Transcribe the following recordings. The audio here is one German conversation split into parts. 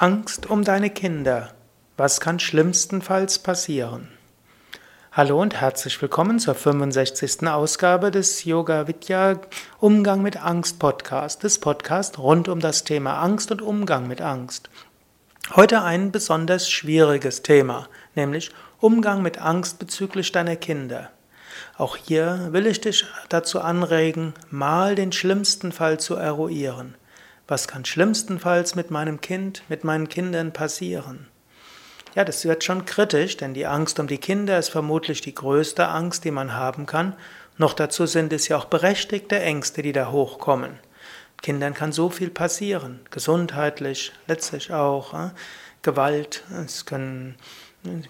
Angst um deine Kinder. Was kann schlimmstenfalls passieren? Hallo und herzlich willkommen zur 65. Ausgabe des Yoga Vidya Umgang mit Angst Podcast, des Podcast rund um das Thema Angst und Umgang mit Angst. Heute ein besonders schwieriges Thema, nämlich Umgang mit Angst bezüglich deiner Kinder. Auch hier will ich dich dazu anregen, mal den schlimmsten Fall zu eruieren. Was kann schlimmstenfalls mit meinem Kind, mit meinen Kindern passieren? Ja, das wird schon kritisch, denn die Angst um die Kinder ist vermutlich die größte Angst, die man haben kann. Noch dazu sind es ja auch berechtigte Ängste, die da hochkommen. Kindern kann so viel passieren, gesundheitlich, letztlich auch äh, Gewalt, es können,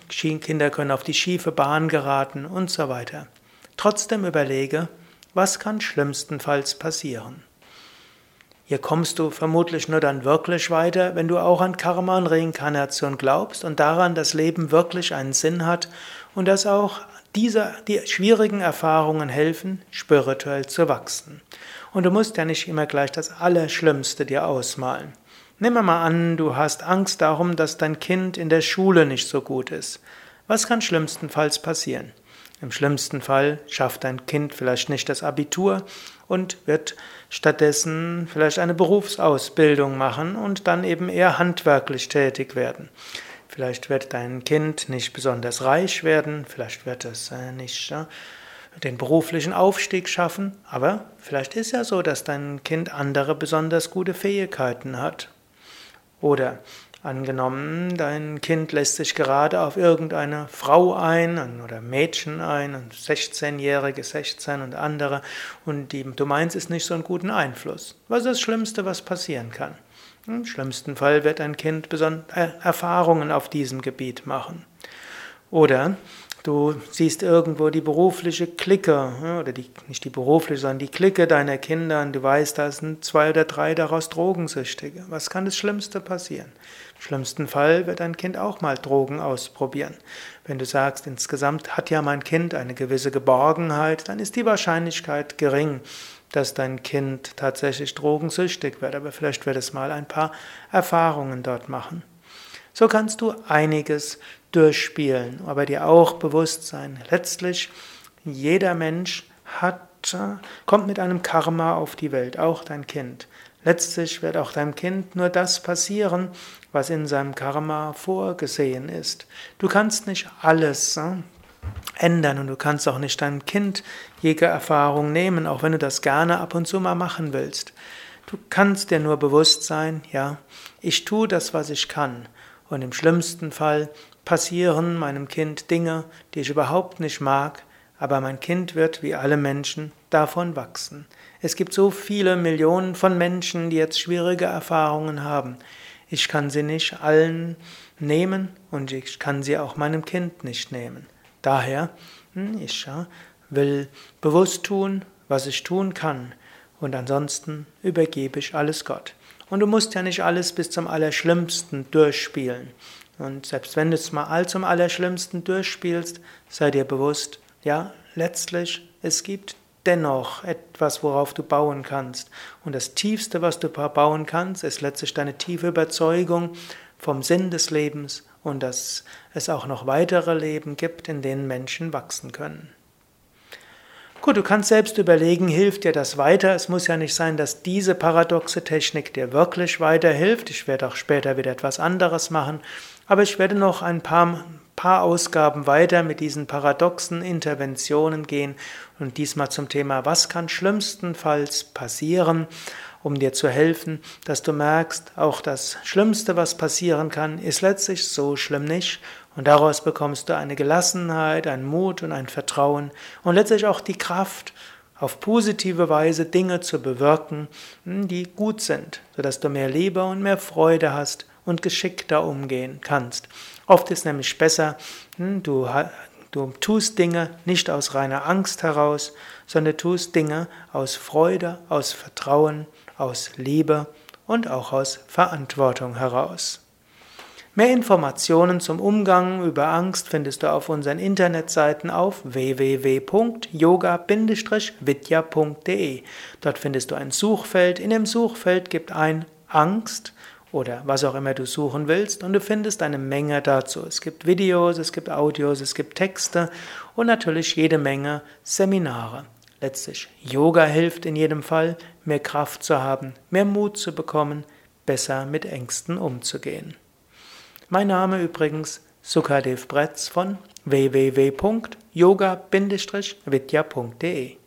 Kinder können auf die schiefe Bahn geraten und so weiter. Trotzdem überlege, was kann schlimmstenfalls passieren? Hier kommst du vermutlich nur dann wirklich weiter, wenn du auch an Karma und Reinkarnation glaubst und daran, dass Leben wirklich einen Sinn hat und dass auch diese, die schwierigen Erfahrungen helfen, spirituell zu wachsen. Und du musst ja nicht immer gleich das Allerschlimmste dir ausmalen. Nimm mal an, du hast Angst darum, dass dein Kind in der Schule nicht so gut ist. Was kann schlimmstenfalls passieren? Im schlimmsten Fall schafft dein Kind vielleicht nicht das Abitur und wird stattdessen vielleicht eine Berufsausbildung machen und dann eben eher handwerklich tätig werden. Vielleicht wird dein Kind nicht besonders reich werden, vielleicht wird es äh, nicht den beruflichen Aufstieg schaffen, aber vielleicht ist ja so, dass dein Kind andere besonders gute Fähigkeiten hat. Oder Angenommen, dein Kind lässt sich gerade auf irgendeine Frau ein oder Mädchen ein, ein 16-Jährige, 16 und andere, und die, du meinst, ist nicht so einen guten Einfluss. Was ist das Schlimmste, was passieren kann? Im schlimmsten Fall wird ein Kind äh, Erfahrungen auf diesem Gebiet machen. Oder Du siehst irgendwo die berufliche Clique, oder die, nicht die berufliche, sondern die Clique deiner Kinder und du weißt, da sind zwei oder drei daraus Drogensüchtige. Was kann das Schlimmste passieren? Im schlimmsten Fall wird dein Kind auch mal Drogen ausprobieren. Wenn du sagst, insgesamt hat ja mein Kind eine gewisse Geborgenheit, dann ist die Wahrscheinlichkeit gering, dass dein Kind tatsächlich drogensüchtig wird, aber vielleicht wird es mal ein paar Erfahrungen dort machen. So kannst du einiges durchspielen, aber dir auch bewusst sein. Letztlich, jeder Mensch hat, kommt mit einem Karma auf die Welt, auch dein Kind. Letztlich wird auch deinem Kind nur das passieren, was in seinem Karma vorgesehen ist. Du kannst nicht alles hm, ändern und du kannst auch nicht deinem Kind jede Erfahrung nehmen, auch wenn du das gerne ab und zu mal machen willst. Du kannst dir nur bewusst sein, ja, ich tue das, was ich kann. Und im schlimmsten Fall passieren meinem Kind Dinge, die ich überhaupt nicht mag, aber mein Kind wird, wie alle Menschen, davon wachsen. Es gibt so viele Millionen von Menschen, die jetzt schwierige Erfahrungen haben. Ich kann sie nicht allen nehmen und ich kann sie auch meinem Kind nicht nehmen. Daher, hm, ich will bewusst tun, was ich tun kann, und ansonsten übergebe ich alles Gott. Und du musst ja nicht alles bis zum Allerschlimmsten durchspielen. Und selbst wenn du es mal all zum Allerschlimmsten durchspielst, sei dir bewusst, ja, letztlich, es gibt dennoch etwas, worauf du bauen kannst. Und das Tiefste, was du bauen kannst, ist letztlich deine tiefe Überzeugung vom Sinn des Lebens und dass es auch noch weitere Leben gibt, in denen Menschen wachsen können. Gut, du kannst selbst überlegen, hilft dir das weiter? Es muss ja nicht sein, dass diese paradoxe Technik dir wirklich weiterhilft. Ich werde auch später wieder etwas anderes machen, aber ich werde noch ein paar, paar Ausgaben weiter mit diesen paradoxen Interventionen gehen und diesmal zum Thema, was kann schlimmstenfalls passieren, um dir zu helfen, dass du merkst, auch das Schlimmste, was passieren kann, ist letztlich so schlimm nicht und daraus bekommst du eine Gelassenheit, einen Mut und ein Vertrauen und letztlich auch die Kraft, auf positive Weise Dinge zu bewirken, hm, die gut sind, sodass du mehr Liebe und mehr Freude hast und geschickter umgehen kannst. Oft ist nämlich besser, hm, du, du tust Dinge nicht aus reiner Angst heraus, sondern tust Dinge aus Freude, aus Vertrauen, aus Liebe und auch aus Verantwortung heraus. Mehr Informationen zum Umgang über Angst findest du auf unseren Internetseiten auf www.yoga-vidya.de. Dort findest du ein Suchfeld. In dem Suchfeld gib ein Angst oder was auch immer du suchen willst und du findest eine Menge dazu. Es gibt Videos, es gibt Audios, es gibt Texte und natürlich jede Menge Seminare. Letztlich, Yoga hilft in jedem Fall, mehr Kraft zu haben, mehr Mut zu bekommen, besser mit Ängsten umzugehen. Mein Name übrigens Sukadev Bretz von www.yoga-vidya.de